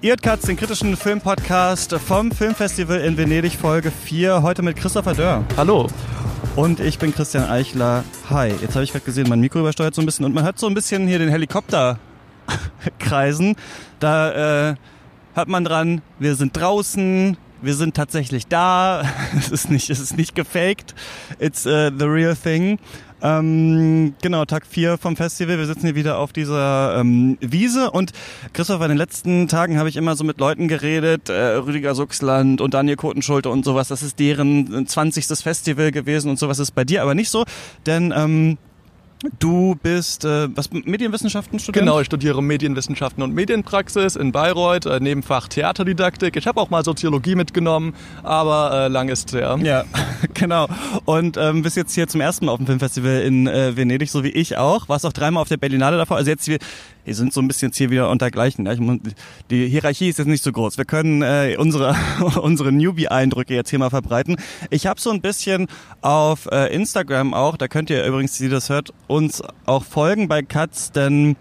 Ihr Katz, den kritischen Filmpodcast vom Filmfestival in Venedig, Folge 4. Heute mit Christopher Dörr. Hallo. Und ich bin Christian Eichler. Hi. Jetzt habe ich gerade gesehen, mein Mikro übersteuert so ein bisschen und man hört so ein bisschen hier den Helikopter kreisen. Da äh, hört man dran, wir sind draußen, wir sind tatsächlich da. es ist nicht, es ist nicht gefaked. It's uh, the real thing. Ähm, genau, Tag 4 vom Festival. Wir sitzen hier wieder auf dieser ähm, Wiese und Christoph, in den letzten Tagen habe ich immer so mit Leuten geredet, äh, Rüdiger Suchsland und Daniel Kotenschulte und sowas. Das ist deren 20. Festival gewesen und sowas ist bei dir aber nicht so, denn ähm, Du bist äh, was Medienwissenschaften student? Genau, ich studiere Medienwissenschaften und Medienpraxis in Bayreuth, äh, Nebenfach Theaterdidaktik. Ich habe auch mal Soziologie mitgenommen, aber äh, lang ist her. Ja, genau. Und ähm, bist jetzt hier zum ersten Mal auf dem Filmfestival in äh, Venedig, so wie ich auch. Warst auch dreimal auf der Berlinale davor. Also jetzt wir, wir sind so ein bisschen jetzt hier wieder untergleichen. Ja? Die Hierarchie ist jetzt nicht so groß. Wir können äh, unsere unsere Newbie-Eindrücke jetzt hier mal verbreiten. Ich habe so ein bisschen auf äh, Instagram auch, da könnt ihr übrigens, die das hört, uns auch folgen bei Katz, denn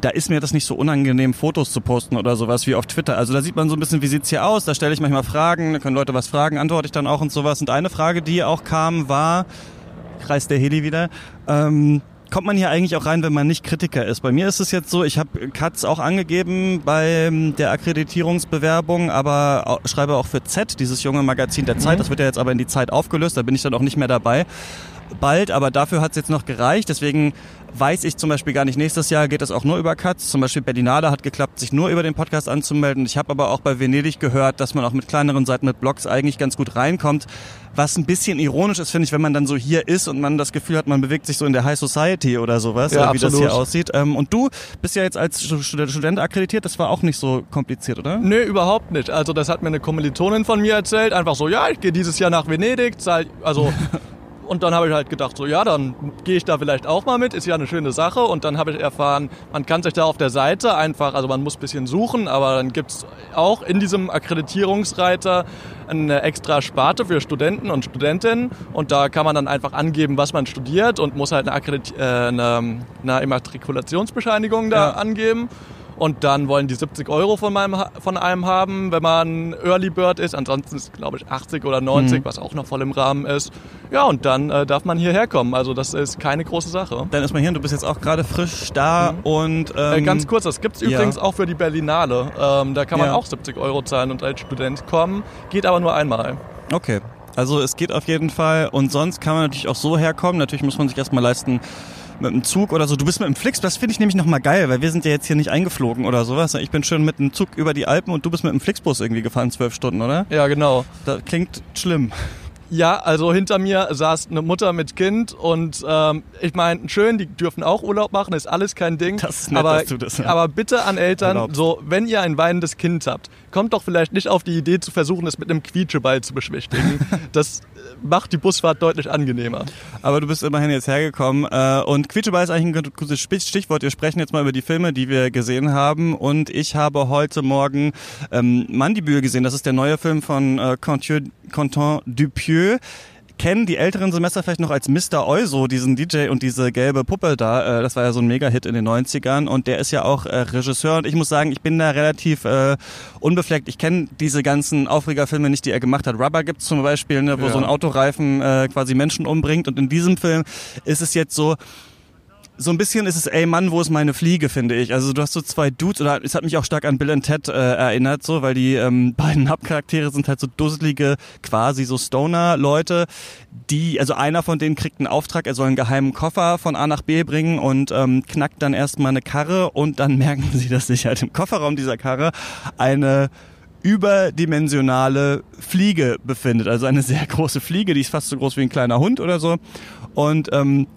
da ist mir das nicht so unangenehm, Fotos zu posten oder sowas wie auf Twitter. Also da sieht man so ein bisschen, wie sieht's hier aus. Da stelle ich manchmal Fragen, da können Leute was fragen, antworte ich dann auch und sowas. Und eine Frage, die auch kam, war, kreist der Heli wieder, ähm, kommt man hier eigentlich auch rein, wenn man nicht Kritiker ist? Bei mir ist es jetzt so, ich habe Katz auch angegeben bei der Akkreditierungsbewerbung, aber schreibe auch für Z, dieses junge Magazin der Zeit. Mhm. Das wird ja jetzt aber in die Zeit aufgelöst, da bin ich dann auch nicht mehr dabei bald, aber dafür hat es jetzt noch gereicht. Deswegen weiß ich zum Beispiel gar nicht, nächstes Jahr geht es auch nur über Cuts. Zum Beispiel Berlinale hat geklappt, sich nur über den Podcast anzumelden. Ich habe aber auch bei Venedig gehört, dass man auch mit kleineren Seiten, mit Blogs eigentlich ganz gut reinkommt. Was ein bisschen ironisch ist, finde ich, wenn man dann so hier ist und man das Gefühl hat, man bewegt sich so in der High Society oder sowas, ja, wie absolut. das hier aussieht. Ähm, und du bist ja jetzt als Student akkreditiert, das war auch nicht so kompliziert, oder? Nö, überhaupt nicht. Also das hat mir eine Kommilitonin von mir erzählt. Einfach so, ja, ich gehe dieses Jahr nach Venedig, also Und dann habe ich halt gedacht, so ja, dann gehe ich da vielleicht auch mal mit, ist ja eine schöne Sache. Und dann habe ich erfahren, man kann sich da auf der Seite einfach, also man muss ein bisschen suchen, aber dann gibt es auch in diesem Akkreditierungsreiter eine extra Sparte für Studenten und Studentinnen. Und da kann man dann einfach angeben, was man studiert und muss halt eine, Akkredit äh, eine, eine Immatrikulationsbescheinigung da ja. angeben und dann wollen die 70 Euro von, meinem, von einem haben, wenn man Early Bird ist. Ansonsten ist glaube ich 80 oder 90, mhm. was auch noch voll im Rahmen ist. Ja, und dann äh, darf man hierher kommen. Also das ist keine große Sache. Dann ist man hier und du bist jetzt auch gerade frisch da mhm. und... Ähm, äh, ganz kurz, das gibt es ja. übrigens auch für die Berlinale. Ähm, da kann man ja. auch 70 Euro zahlen und als Student kommen. Geht aber nur einmal. Okay. Also es geht auf jeden Fall und sonst kann man natürlich auch so herkommen. Natürlich muss man sich erstmal leisten, mit dem Zug oder so. Du bist mit dem Flix, das finde ich nämlich nochmal geil, weil wir sind ja jetzt hier nicht eingeflogen oder sowas. Ich bin schön mit dem Zug über die Alpen und du bist mit dem Flixbus irgendwie gefahren, zwölf Stunden, oder? Ja, genau. Das klingt schlimm. Ja, also hinter mir saß eine Mutter mit Kind und ähm, ich meine, schön, die dürfen auch Urlaub machen, ist alles kein Ding. Das ist nett, aber, dass du das ja. aber bitte an Eltern, Erlaubst. so wenn ihr ein weinendes Kind habt, kommt doch vielleicht nicht auf die Idee zu versuchen, es mit einem Quietscheball zu beschwichtigen. das macht die Busfahrt deutlich angenehmer. Aber du bist immerhin jetzt hergekommen äh, und Quietscheball ist eigentlich ein gutes Stichwort. Wir sprechen jetzt mal über die Filme, die wir gesehen haben und ich habe heute Morgen ähm, Mandibule gesehen. Das ist der neue Film von äh, Quentin Dupieux kennen die älteren Semester vielleicht noch als Mr. Euso, diesen DJ und diese gelbe Puppe da. Äh, das war ja so ein Mega-Hit in den 90ern und der ist ja auch äh, Regisseur und ich muss sagen, ich bin da relativ äh, unbefleckt. Ich kenne diese ganzen Aufregerfilme nicht, die er gemacht hat. Rubber gibt's zum Beispiel, ne, wo ja. so ein Autoreifen äh, quasi Menschen umbringt und in diesem Film ist es jetzt so, so ein bisschen ist es, ey Mann, wo ist meine Fliege, finde ich. Also du hast so zwei Dudes, oder es hat mich auch stark an Bill and Ted äh, erinnert, so, weil die ähm, beiden Hauptcharaktere sind halt so dusselige, quasi so Stoner-Leute, die, also einer von denen kriegt einen Auftrag, er soll einen geheimen Koffer von A nach B bringen und ähm, knackt dann erstmal eine Karre und dann merken sie, dass sich halt im Kofferraum dieser Karre eine überdimensionale Fliege befindet. Also eine sehr große Fliege, die ist fast so groß wie ein kleiner Hund oder so. Und ähm,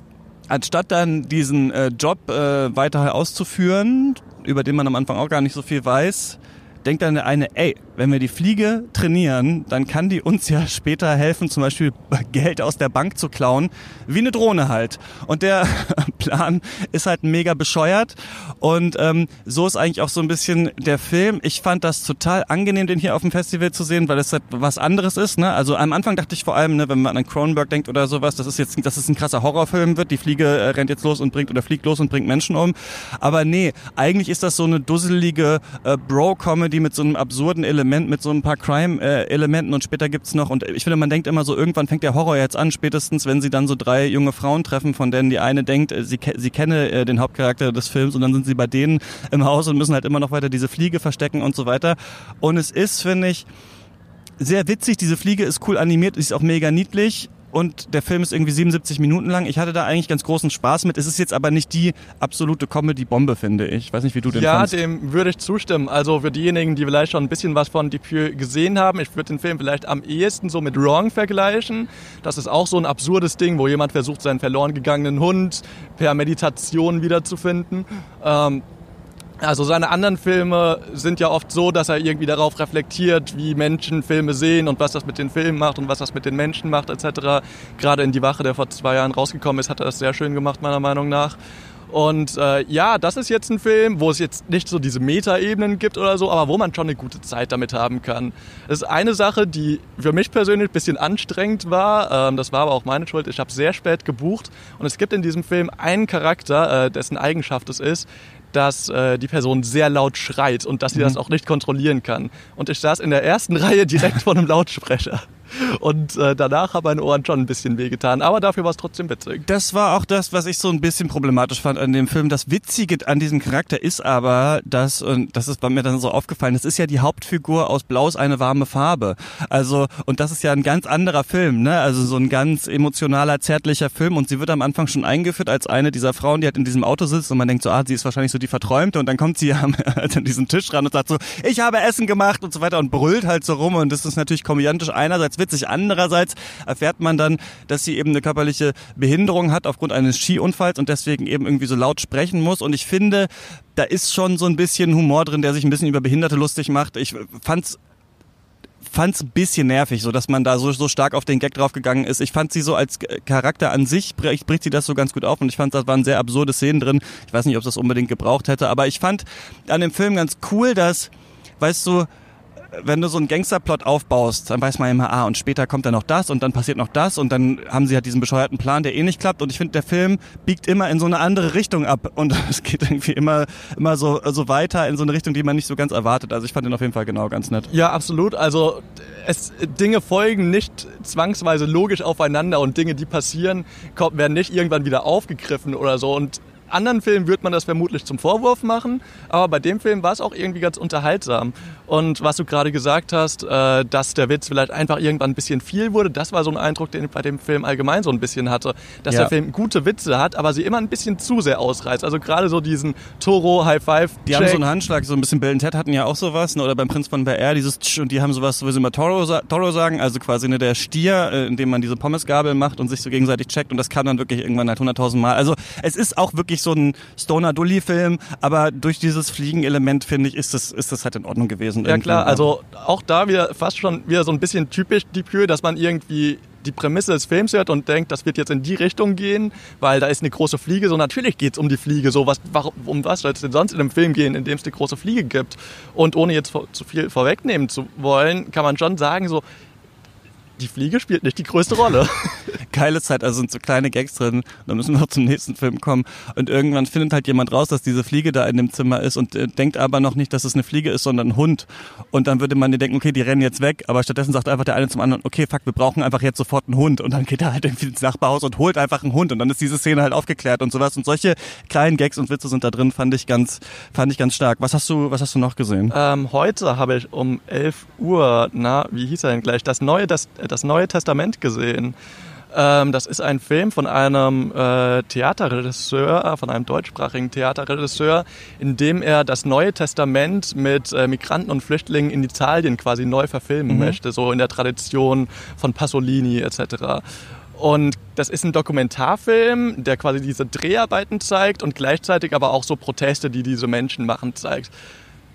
anstatt dann diesen äh, Job äh, weiter auszuführen, über den man am Anfang auch gar nicht so viel weiß, denkt dann der eine, ey, wenn wir die Fliege trainieren, dann kann die uns ja später helfen, zum Beispiel Geld aus der Bank zu klauen, wie eine Drohne halt. Und der Plan ist halt mega bescheuert. Und ähm, so ist eigentlich auch so ein bisschen der Film. Ich fand das total angenehm, den hier auf dem Festival zu sehen, weil es halt was anderes ist. Ne? Also am Anfang dachte ich vor allem, ne, wenn man an Cronenberg denkt oder sowas, das ist jetzt, dass es ein krasser Horrorfilm wird. Die Fliege äh, rennt jetzt los und bringt oder fliegt los und bringt Menschen um. Aber nee, eigentlich ist das so eine dusselige äh, Bro-Comedy mit so einem absurden Element, mit so ein paar Crime-Elementen und später gibt's noch, und ich finde, man denkt immer so, irgendwann fängt der Horror jetzt an, spätestens, wenn sie dann so drei junge Frauen treffen, von denen die eine denkt, äh, sie, sie kenne äh, den Hauptcharakter des Films und dann sind sie bei denen im Haus und müssen halt immer noch weiter diese Fliege verstecken und so weiter. Und es ist, finde ich, sehr witzig. Diese Fliege ist cool animiert, ist auch mega niedlich und der Film ist irgendwie 77 Minuten lang. Ich hatte da eigentlich ganz großen Spaß mit. Es ist jetzt aber nicht die absolute Comedy-Bombe, finde ich. Ich weiß nicht, wie du den Ja, fandst. dem würde ich zustimmen. Also für diejenigen, die vielleicht schon ein bisschen was von Dupieux gesehen haben, ich würde den Film vielleicht am ehesten so mit Wrong vergleichen. Das ist auch so ein absurdes Ding, wo jemand versucht, seinen verloren gegangenen Hund per Meditation wiederzufinden. Ähm, also seine anderen Filme sind ja oft so, dass er irgendwie darauf reflektiert, wie Menschen Filme sehen und was das mit den Filmen macht und was das mit den Menschen macht etc. Gerade in Die Wache, der vor zwei Jahren rausgekommen ist, hat er das sehr schön gemacht, meiner Meinung nach. Und äh, ja, das ist jetzt ein Film, wo es jetzt nicht so diese Metaebenen gibt oder so, aber wo man schon eine gute Zeit damit haben kann. Das ist eine Sache, die für mich persönlich ein bisschen anstrengend war. Ähm, das war aber auch meine Schuld. Ich habe sehr spät gebucht und es gibt in diesem Film einen Charakter, äh, dessen Eigenschaft es ist, dass äh, die Person sehr laut schreit und dass sie mhm. das auch nicht kontrollieren kann. Und ich saß in der ersten Reihe direkt vor einem Lautsprecher. Und äh, danach haben meine Ohren schon ein bisschen wehgetan. Aber dafür war es trotzdem witzig. Das war auch das, was ich so ein bisschen problematisch fand an dem Film. Das Witzige an diesem Charakter ist aber, dass, und das ist bei mir dann so aufgefallen, das ist ja die Hauptfigur aus Blau ist eine warme Farbe. Also, und das ist ja ein ganz anderer Film, ne? Also so ein ganz emotionaler, zärtlicher Film. Und sie wird am Anfang schon eingeführt als eine dieser Frauen, die halt in diesem Auto sitzt und man denkt so, ah, sie ist wahrscheinlich so die Verträumte. Und dann kommt sie an diesen Tisch ran und sagt so, ich habe Essen gemacht und so weiter und brüllt halt so rum. Und das ist natürlich komödiantisch einerseits witzig. Andererseits erfährt man dann, dass sie eben eine körperliche Behinderung hat aufgrund eines Skiunfalls und deswegen eben irgendwie so laut sprechen muss. Und ich finde, da ist schon so ein bisschen Humor drin, der sich ein bisschen über Behinderte lustig macht. Ich fand's fand's ein bisschen nervig, so dass man da so, so stark auf den Gag draufgegangen ist. Ich fand sie so als Charakter an sich bricht, bricht sie das so ganz gut auf und ich fand, da waren sehr absurde Szenen drin. Ich weiß nicht, ob das unbedingt gebraucht hätte, aber ich fand an dem Film ganz cool, dass, weißt du, wenn du so einen Gangsterplot aufbaust, dann weiß man immer, ah, und später kommt dann noch das und dann passiert noch das und dann haben sie halt diesen bescheuerten Plan, der eh nicht klappt. Und ich finde, der Film biegt immer in so eine andere Richtung ab und es geht irgendwie immer, immer so, so weiter in so eine Richtung, die man nicht so ganz erwartet. Also ich fand den auf jeden Fall genau ganz nett. Ja, absolut. Also es, Dinge folgen nicht zwangsweise logisch aufeinander und Dinge, die passieren, werden nicht irgendwann wieder aufgegriffen oder so. Und anderen Filmen wird man das vermutlich zum Vorwurf machen, aber bei dem Film war es auch irgendwie ganz unterhaltsam. Und was du gerade gesagt hast, äh, dass der Witz vielleicht einfach irgendwann ein bisschen viel wurde, das war so ein Eindruck, den ich bei dem Film allgemein so ein bisschen hatte. Dass ja. der Film gute Witze hat, aber sie immer ein bisschen zu sehr ausreißt. Also gerade so diesen Toro High Five. Die haben so einen Handschlag, so ein bisschen Bill Ted hatten ja auch sowas, ne? oder beim Prinz von BR dieses Tsch und die haben sowas, wo sie immer Toro, Toro sagen, also quasi ne, der Stier, äh, in dem man diese Pommesgabel macht und sich so gegenseitig checkt und das kann dann wirklich irgendwann halt 100.000 Mal. Also es ist auch wirklich so ein Stoner-Dully-Film, aber durch dieses Fliegenelement, finde ich, ist das, ist das halt in Ordnung gewesen gewesen. Ja klar, also auch da wieder fast schon wieder so ein bisschen typisch Dupieux, dass man irgendwie die Prämisse des Films hört und denkt, das wird jetzt in die Richtung gehen, weil da ist eine große Fliege. So natürlich geht es um die Fliege. So was, warum, um was soll es denn sonst in einem Film gehen, in dem es eine große Fliege gibt? Und ohne jetzt zu viel vorwegnehmen zu wollen, kann man schon sagen, so die Fliege spielt nicht die größte Rolle. Geile Zeit, also sind so kleine Gags drin. Da müssen wir noch zum nächsten Film kommen. Und irgendwann findet halt jemand raus, dass diese Fliege da in dem Zimmer ist und äh, denkt aber noch nicht, dass es eine Fliege ist, sondern ein Hund. Und dann würde man dir denken, okay, die rennen jetzt weg. Aber stattdessen sagt einfach der eine zum anderen, okay, fuck, wir brauchen einfach jetzt sofort einen Hund. Und dann geht er halt irgendwie ins Nachbarhaus und holt einfach einen Hund. Und dann ist diese Szene halt aufgeklärt und sowas. Und solche kleinen Gags und Witze sind da drin, fand ich ganz, fand ich ganz stark. Was hast du, was hast du noch gesehen? Ähm, heute habe ich um 11 Uhr, na, wie hieß er denn gleich? Das neue, das, das neue Testament gesehen. Ähm, das ist ein Film von einem äh, Theaterregisseur, äh, von einem deutschsprachigen Theaterregisseur, in dem er das Neue Testament mit äh, Migranten und Flüchtlingen in Italien quasi neu verfilmen mhm. möchte, so in der Tradition von Pasolini etc. Und das ist ein Dokumentarfilm, der quasi diese Dreharbeiten zeigt und gleichzeitig aber auch so Proteste, die diese Menschen machen, zeigt.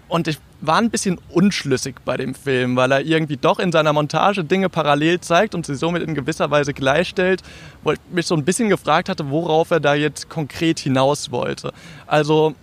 Und ich war ein bisschen unschlüssig bei dem Film, weil er irgendwie doch in seiner Montage Dinge parallel zeigt und sie somit in gewisser Weise gleichstellt, wo ich mich so ein bisschen gefragt hatte, worauf er da jetzt konkret hinaus wollte. Also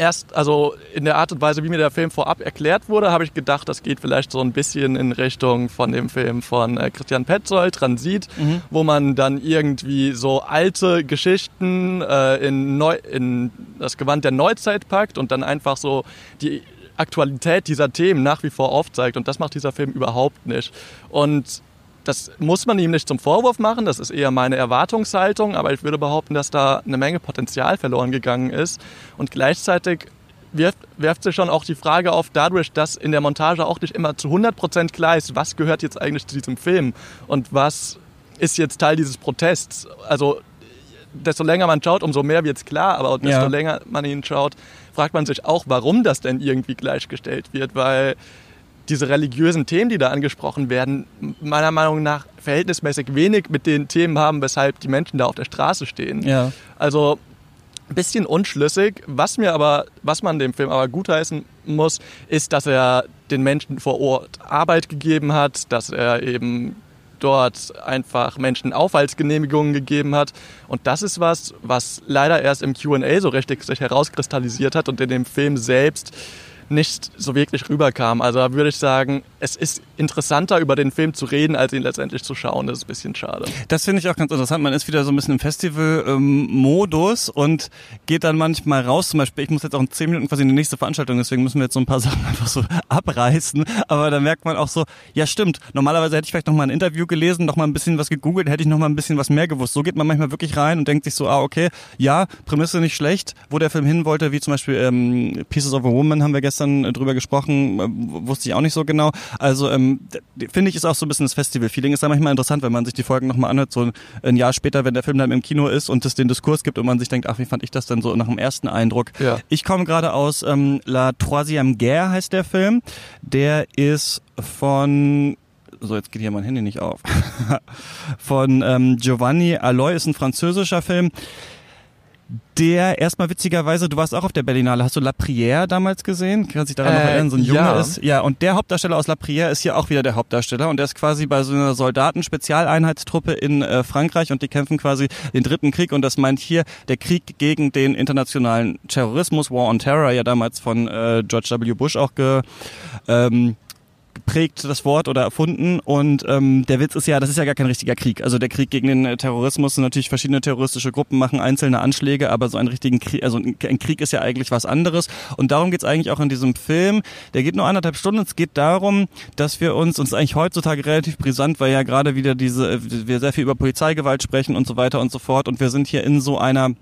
erst, also in der Art und Weise, wie mir der Film vorab erklärt wurde, habe ich gedacht, das geht vielleicht so ein bisschen in Richtung von dem Film von äh, Christian Petzold, Transit, mhm. wo man dann irgendwie so alte Geschichten äh, in, Neu in das Gewand der Neuzeit packt und dann einfach so die Aktualität dieser Themen nach wie vor aufzeigt. Und das macht dieser Film überhaupt nicht. Und das muss man ihm nicht zum Vorwurf machen, das ist eher meine Erwartungshaltung, aber ich würde behaupten, dass da eine Menge Potenzial verloren gegangen ist. Und gleichzeitig wirft, wirft sich schon auch die Frage auf, dadurch, dass in der Montage auch nicht immer zu 100% klar ist, was gehört jetzt eigentlich zu diesem Film und was ist jetzt Teil dieses Protests. Also desto länger man schaut, umso mehr wird es klar, aber desto ja. länger man ihn schaut, fragt man sich auch, warum das denn irgendwie gleichgestellt wird, weil diese religiösen Themen, die da angesprochen werden, meiner Meinung nach verhältnismäßig wenig mit den Themen haben, weshalb die Menschen da auf der Straße stehen. Ja. Also ein bisschen unschlüssig. Was mir aber, was man dem Film aber gutheißen muss, ist, dass er den Menschen vor Ort Arbeit gegeben hat, dass er eben dort einfach Menschen Aufhaltsgenehmigungen gegeben hat. Und das ist was, was leider erst im Q&A so richtig sich herauskristallisiert hat und in dem Film selbst nicht so wirklich rüberkam. Also da würde ich sagen, es ist interessanter, über den Film zu reden, als ihn letztendlich zu schauen. Das ist ein bisschen schade. Das finde ich auch ganz interessant. Man ist wieder so ein bisschen im Festival-Modus ähm, und geht dann manchmal raus. Zum Beispiel, ich muss jetzt auch in zehn Minuten quasi in die nächste Veranstaltung, deswegen müssen wir jetzt so ein paar Sachen einfach so abreißen. Aber da merkt man auch so, ja stimmt, normalerweise hätte ich vielleicht noch mal ein Interview gelesen, noch mal ein bisschen was gegoogelt, hätte ich noch mal ein bisschen was mehr gewusst. So geht man manchmal wirklich rein und denkt sich so, ah okay, ja, Prämisse nicht schlecht, wo der Film hin wollte, wie zum Beispiel ähm, Pieces of a Woman haben wir gestern gestern äh, drüber gesprochen, äh, wusste ich auch nicht so genau. Also ähm, finde ich ist auch so ein bisschen das Festival-Feeling. Ist da manchmal interessant, wenn man sich die Folgen nochmal anhört, so ein Jahr später, wenn der Film dann im Kino ist und es den Diskurs gibt und man sich denkt, ach, wie fand ich das denn so nach dem ersten Eindruck. Ja. Ich komme gerade aus ähm, La Troisième Guerre heißt der Film. Der ist von so jetzt geht hier mein Handy nicht auf. von ähm, Giovanni Aloy ist ein französischer Film der erstmal witzigerweise, du warst auch auf der Berlinale, hast du La Prière damals gesehen? Kannst dich daran äh, noch erinnern, so ein Junge ja. ist. Ja, und der Hauptdarsteller aus La Prière ist hier auch wieder der Hauptdarsteller und der ist quasi bei so einer Soldaten-Spezialeinheitstruppe in äh, Frankreich und die kämpfen quasi den dritten Krieg und das meint hier der Krieg gegen den internationalen Terrorismus, War on Terror, ja damals von äh, George W. Bush auch ge, ähm, geprägt, das Wort oder erfunden. Und ähm, der Witz ist ja, das ist ja gar kein richtiger Krieg. Also der Krieg gegen den Terrorismus sind natürlich verschiedene terroristische Gruppen machen einzelne Anschläge, aber so einen richtigen Krieg, also ein Krieg ist ja eigentlich was anderes. Und darum geht's eigentlich auch in diesem Film. Der geht nur anderthalb Stunden. Es geht darum, dass wir uns, uns eigentlich heutzutage relativ brisant, weil ja gerade wieder diese, wir sehr viel über Polizeigewalt sprechen und so weiter und so fort. Und wir sind hier in so einer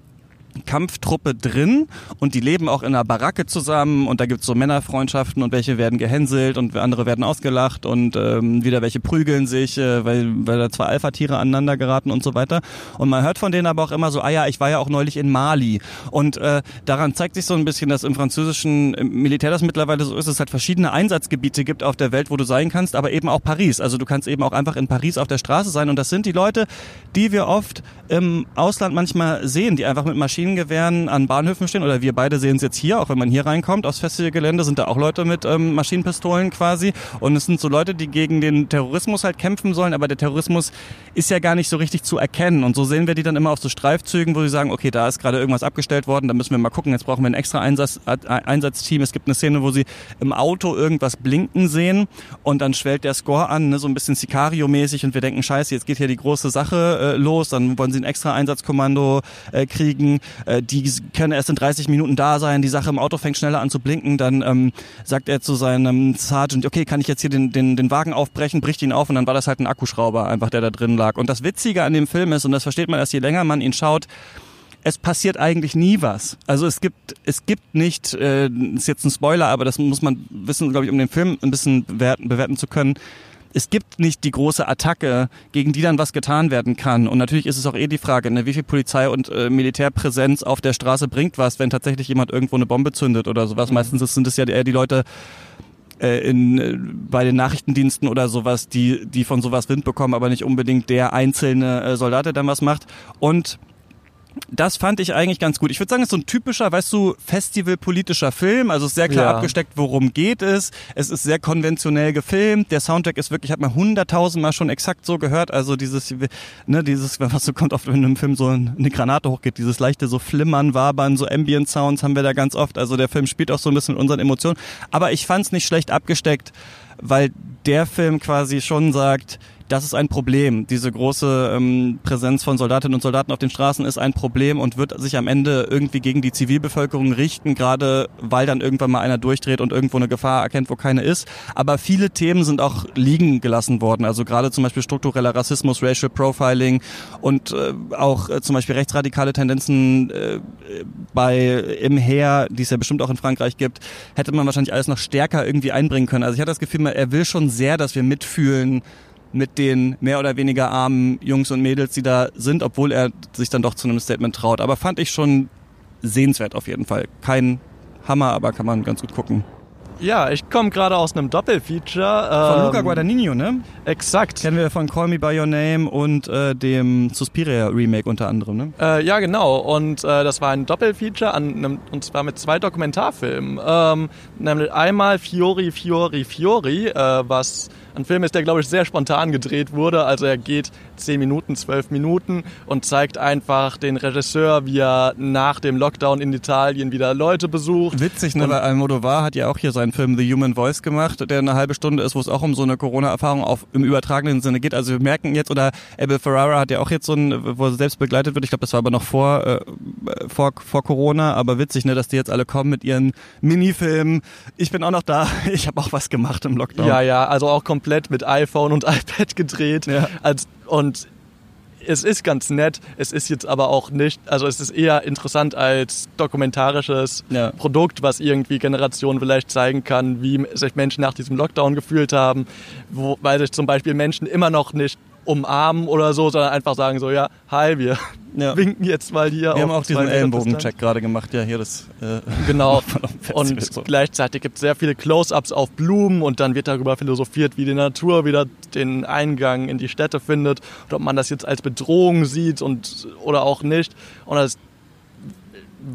Kampftruppe drin und die leben auch in einer Baracke zusammen und da gibt's so Männerfreundschaften und welche werden gehänselt und andere werden ausgelacht und ähm, wieder welche prügeln sich, äh, weil, weil da zwei Alpha-Tiere aneinander geraten und so weiter. Und man hört von denen aber auch immer so, ah ja, ich war ja auch neulich in Mali. Und äh, daran zeigt sich so ein bisschen, dass im französischen Militär das mittlerweile so ist, es halt verschiedene Einsatzgebiete gibt auf der Welt, wo du sein kannst, aber eben auch Paris. Also du kannst eben auch einfach in Paris auf der Straße sein und das sind die Leute, die wir oft im Ausland manchmal sehen, die einfach mit Maschinen Maschinengewehren an Bahnhöfen stehen, oder wir beide sehen es jetzt hier, auch wenn man hier reinkommt aufs Festivalgelände, sind da auch Leute mit ähm, Maschinenpistolen quasi. Und es sind so Leute, die gegen den Terrorismus halt kämpfen sollen, aber der Terrorismus ist ja gar nicht so richtig zu erkennen. Und so sehen wir die dann immer auf so Streifzügen, wo sie sagen, okay, da ist gerade irgendwas abgestellt worden, da müssen wir mal gucken, jetzt brauchen wir ein extra Einsatz, Einsatzteam. Es gibt eine Szene, wo sie im Auto irgendwas blinken sehen und dann schwellt der Score an, ne, so ein bisschen Sicario-mäßig und wir denken, scheiße, jetzt geht hier die große Sache äh, los, dann wollen sie ein extra Einsatzkommando äh, kriegen äh, die können erst in 30 Minuten da sein, die Sache im Auto fängt schneller an zu blinken, dann ähm, sagt er zu seinem Sergeant, okay, kann ich jetzt hier den, den, den Wagen aufbrechen, bricht ihn auf und dann war das halt ein Akkuschrauber einfach, der da drin lag. Und das Witzige an dem Film ist, und das versteht man erst je länger man ihn schaut, es passiert eigentlich nie was. Also es gibt, es gibt nicht, äh, ist jetzt ein Spoiler, aber das muss man wissen, glaube ich, um den Film ein bisschen bewerten, bewerten zu können es gibt nicht die große Attacke, gegen die dann was getan werden kann. Und natürlich ist es auch eh die Frage, ne, wie viel Polizei und äh, Militärpräsenz auf der Straße bringt was, wenn tatsächlich jemand irgendwo eine Bombe zündet oder sowas. Mhm. Meistens sind es ja eher die Leute, äh, in, äh, bei den Nachrichtendiensten oder sowas, die, die von sowas Wind bekommen, aber nicht unbedingt der einzelne äh, Soldat, der dann was macht. Und Das fand ich eigentlich ganz gut. Ich würde sagen, es ist so ein typischer, weißt du, festivalpolitischer Film. Also es ist sehr klar Ja. abgesteckt, worum geht es. Es ist sehr konventionell gefilmt. Der Soundtrack ist wirklich, hat man hunderttausendmal schon exakt so gehört. Also dieses, ne, dieses, was so kommt oft, wenn in einem Film so eine Granate hochgeht, dieses leichte so Flimmern, Wabern, so Ambient Sounds haben wir da ganz oft. Also der Film spielt auch so ein bisschen mit unseren Emotionen. Aber ich fand es nicht schlecht abgesteckt, weil der Film quasi schon sagt, das ist ein Problem. Diese große ähm, Präsenz von Soldatinnen und Soldaten auf den Straßen ist ein Problem und wird sich am Ende irgendwie gegen die Zivilbevölkerung richten, gerade weil dann irgendwann mal einer durchdreht und irgendwo eine Gefahr erkennt, wo keine ist. Aber viele Themen sind auch liegen gelassen worden. Also gerade zum Beispiel struktureller Rassismus, Racial Profiling und äh, auch äh, zum Beispiel rechtsradikale Tendenzen äh, bei im Heer, die es ja bestimmt auch in Frankreich gibt, hätte man wahrscheinlich alles noch stärker irgendwie einbringen können. Also ich hatte das Gefühl, er will schon sehr, dass wir mitfühlen mit den mehr oder weniger armen Jungs und Mädels, die da sind, obwohl er sich dann doch zu einem Statement traut. Aber fand ich schon sehenswert auf jeden Fall. Kein Hammer, aber kann man ganz gut gucken. Ja, ich komme gerade aus einem Doppelfeature. Von ähm, Luca Guadagnino, ne? Exakt. Kennen wir von Call Me By Your Name und äh, dem Suspiria Remake unter anderem, ne? Äh, ja, genau. Und äh, das war ein Doppelfeature an einem, und zwar mit zwei Dokumentarfilmen. Ähm, nämlich einmal Fiori, Fiori, Fiori, äh, was ein Film ist, der, glaube ich, sehr spontan gedreht wurde. Also er geht 10 Minuten, 12 Minuten und zeigt einfach den Regisseur, wie er nach dem Lockdown in Italien wieder Leute besucht. Witzig, ne? Weil Almodovar hat ja auch hier seinen Film The Human Voice gemacht, der eine halbe Stunde ist, wo es auch um so eine Corona-Erfahrung auf im übertragenen Sinne geht. Also wir merken jetzt, oder Abel Ferrara hat ja auch jetzt so ein, wo er selbst begleitet wird. Ich glaube, das war aber noch vor, äh, vor, vor Corona. Aber witzig, ne, dass die jetzt alle kommen mit ihren Minifilmen. Ich bin auch noch da. Ich habe auch was gemacht im Lockdown. Ja, ja, also auch komplett mit iPhone und iPad gedreht. Ja. Und es ist ganz nett, es ist jetzt aber auch nicht, also es ist eher interessant als dokumentarisches Ja. Produkt, was irgendwie Generationen vielleicht zeigen kann, wie sich Menschen nach diesem Lockdown gefühlt haben, wo, weil sich zum Beispiel Menschen immer noch nicht umarmen oder so, sondern einfach sagen so, ja, hi, wir Ja. winken jetzt mal hier. Wir haben auch diesen Ellenbogencheck gerade gemacht. Ja, hier das. Äh, Genau. Und so. gleichzeitig gibt es sehr viele Close-ups auf Blumen und dann wird darüber philosophiert, wie die Natur wieder den Eingang in die Städte findet und ob man das jetzt als Bedrohung sieht und oder auch nicht. Und das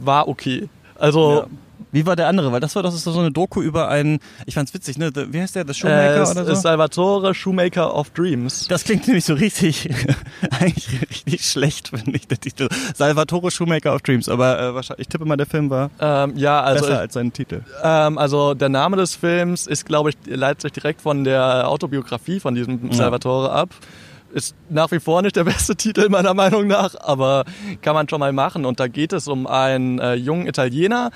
war okay. Also Ja. Wie war der andere? Weil das war das ist so eine Doku über einen, ich fand's witzig, ne? The, wie heißt der? The Shoemaker äh, oder so? Salvatore Shoemaker of Dreams. Das klingt nämlich so richtig, eigentlich richtig schlecht, finde ich, der Titel. Salvatore Shoemaker of Dreams, aber äh, wahrscheinlich, ich tippe mal, der Film war Ähm, ja, also besser als sein Titel. Ähm, also der Name des Films ist, glaube ich, leitet sich direkt von der Autobiografie von diesem Ja. Salvatore ab. Ist nach wie vor nicht der beste Titel meiner Meinung nach, aber kann man schon mal machen. Und da geht es um einen äh, jungen Italiener,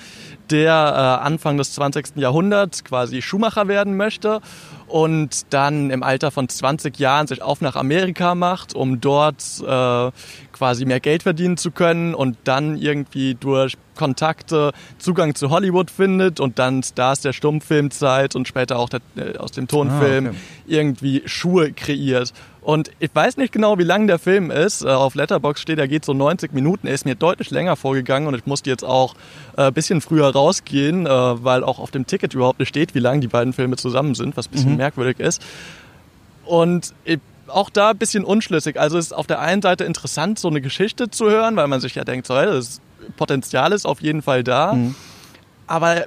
der äh, Anfang des 20. Jahrhunderts quasi Schuhmacher werden möchte und dann im Alter von 20 Jahren sich auf nach Amerika macht, um dort äh, quasi mehr Geld verdienen zu können und dann irgendwie durch Kontakte Zugang zu Hollywood findet und dann Stars der Stummfilmzeit und später auch der, äh, aus dem Tonfilm Ah, okay. irgendwie Schuhe kreiert. Und ich weiß nicht genau, wie lang der Film ist. Äh, Auf Letterbox steht, er geht so 90 Minuten. Er ist mir deutlich länger vorgegangen und ich musste jetzt auch äh, ein bisschen früher rausgehen, äh, weil auch auf dem Ticket überhaupt nicht steht, wie lang die beiden Filme zusammen sind, was ein bisschen merkwürdig ist. Und ich, auch da ein bisschen unschlüssig. Also es ist auf der einen Seite interessant, so eine Geschichte zu hören, weil man sich ja denkt, so, das Potenzial ist auf jeden Fall da. Mhm. Aber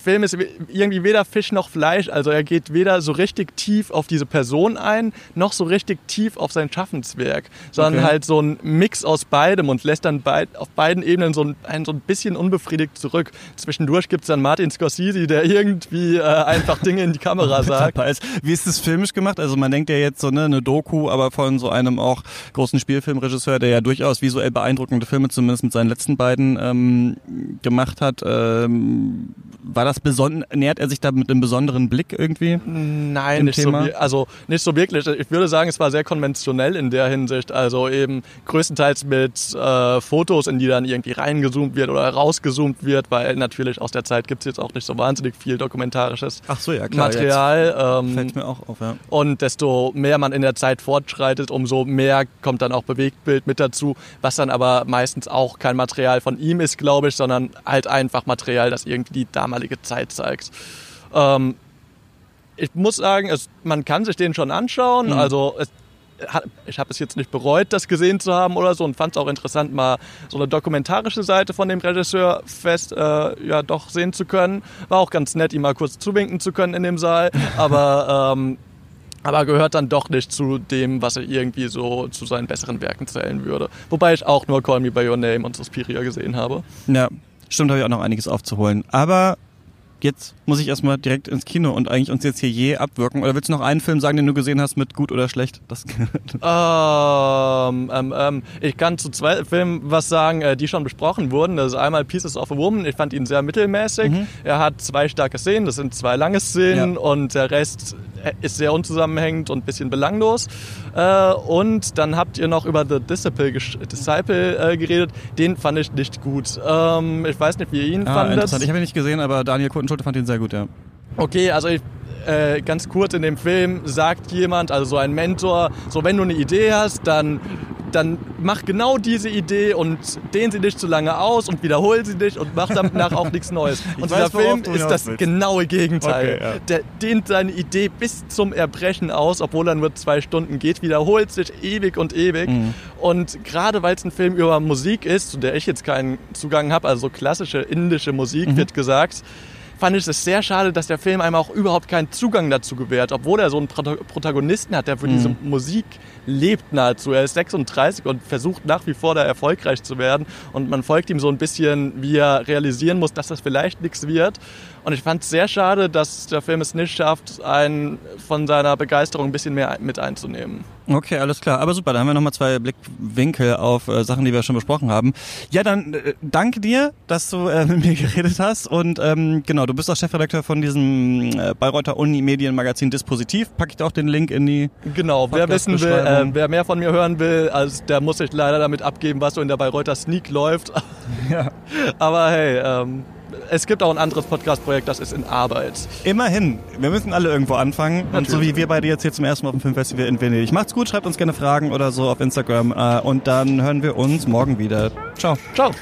Film ist irgendwie weder Fisch noch Fleisch. Also er geht weder so richtig tief auf diese Person ein, noch so richtig tief auf sein Schaffenswerk, sondern Okay. halt so ein Mix aus beidem und lässt dann beid, auf beiden Ebenen so ein, so ein bisschen unbefriedigt zurück. Zwischendurch gibt's dann Martin Scorsese, der irgendwie äh, einfach Dinge in die Kamera sagt. Wie ist das filmisch gemacht? Also man denkt ja jetzt so ne, eine Doku, aber von so einem auch großen Spielfilmregisseur, der ja durchaus visuell beeindruckende Filme zumindest mit seinen letzten beiden ähm, gemacht hat. Ähm, war das beson nähert er sich da mit einem besonderen Blick irgendwie? Nein, nicht so, Thema? wir- also nicht so wirklich. Ich würde sagen, es war sehr konventionell in der Hinsicht. Also eben größtenteils mit äh, Fotos, in die dann irgendwie reingezoomt wird oder rausgezoomt wird, weil natürlich aus der Zeit gibt's jetzt auch nicht so wahnsinnig viel dokumentarisches Ach so, ja Material. Jetzt Ähm, fällt mir auch auf, ja. und desto mehr man in der Zeit fortschreitet, umso mehr kommt dann auch Bewegtbild mit dazu, was dann aber meistens auch kein Material von ihm ist, glaube ich, sondern halt einfach Material, das irgendwie die damalige Zeit zeigt. Ähm, ich muss sagen, es, man kann sich den schon anschauen. Mhm. Also es, ich habe es jetzt nicht bereut, das gesehen zu haben oder so und fand es auch interessant, mal so eine dokumentarische Seite von dem Regisseur fest äh, ja doch sehen zu können. War auch ganz nett, ihm mal kurz zuwinken zu können in dem Saal, aber ähm, aber gehört dann doch nicht zu dem, was er irgendwie so zu seinen besseren Werken zählen würde. Wobei ich auch nur Call Me By Your Name und Suspiria gesehen habe. Ja, stimmt, habe ich auch noch einiges aufzuholen. Aber jetzt muss ich erstmal direkt ins Kino und eigentlich uns jetzt hier je abwirken. Oder willst du noch einen Film sagen, den du gesehen hast mit gut oder schlecht? Das ähm, ähm, ähm, ich kann zu zwei Filmen was sagen, äh, die schon besprochen wurden. Das ist einmal Pieces of a Woman. Ich fand ihn sehr mittelmäßig. Mhm. Er hat zwei starke Szenen, das sind zwei lange Szenen ja. und der Rest ist sehr unzusammenhängend und ein bisschen belanglos. Äh, und dann habt ihr noch über The Disciple, Disciple äh, geredet. Den fand ich nicht gut. Ähm, ich weiß nicht, wie ihr ihn ah, fandet. Interessant. Ich habe ihn nicht gesehen, aber Daniel Kutenschulte fand ihn sehr gut, ja. Okay, also ich äh, ganz kurz in dem Film sagt jemand, also so ein Mentor, so wenn du eine Idee hast, dann dann mach genau diese Idee und dehn sie nicht zu lange aus und wiederhol sie nicht und mach danach auch nichts Neues. Und ich dieser weiß, Film ist das willst. genaue Gegenteil. Okay, ja. Der dehnt seine Idee bis zum Erbrechen aus, obwohl er nur zwei Stunden geht, wiederholt sich ewig und ewig. Mhm. Und gerade weil es ein Film über Musik ist, zu der ich jetzt keinen Zugang habe, also so klassische indische Musik, mhm. wird gesagt, fand ich es sehr schade, dass der Film einem auch überhaupt keinen Zugang dazu gewährt, obwohl er so einen Protagonisten hat, der für mhm. diese Musik lebt nahezu. Er ist 36 und versucht nach wie vor da erfolgreich zu werden und man folgt ihm so ein bisschen, wie er realisieren muss, dass das vielleicht nichts wird. Und ich fand es sehr schade, dass der Film es nicht schafft, einen von seiner Begeisterung ein bisschen mehr mit einzunehmen. Okay, alles klar. Aber super, da haben wir nochmal zwei Blickwinkel auf äh, Sachen, die wir schon besprochen haben. Ja, dann äh, danke dir, dass du äh, mit mir geredet hast. Und ähm, genau, du bist auch Chefredakteur von diesem äh, Bayreuther Uni-Medienmagazin Dispositiv. Packe ich da auch den Link in die Genau, wer wissen will, äh, wer mehr von mir hören will, also der muss sich leider damit abgeben, was so in der Bayreuther Sneak läuft. Ja. Aber hey, ähm, es gibt auch ein anderes Podcast-Projekt, das ist in Arbeit. Immerhin. Wir müssen alle irgendwo anfangen. Natürlich. Und so wie wir beide jetzt hier zum ersten Mal auf dem Filmfestival in Venedig. Macht's gut, schreibt uns gerne Fragen oder so auf Instagram. Äh, und dann hören wir uns morgen wieder. Ciao. Ciao.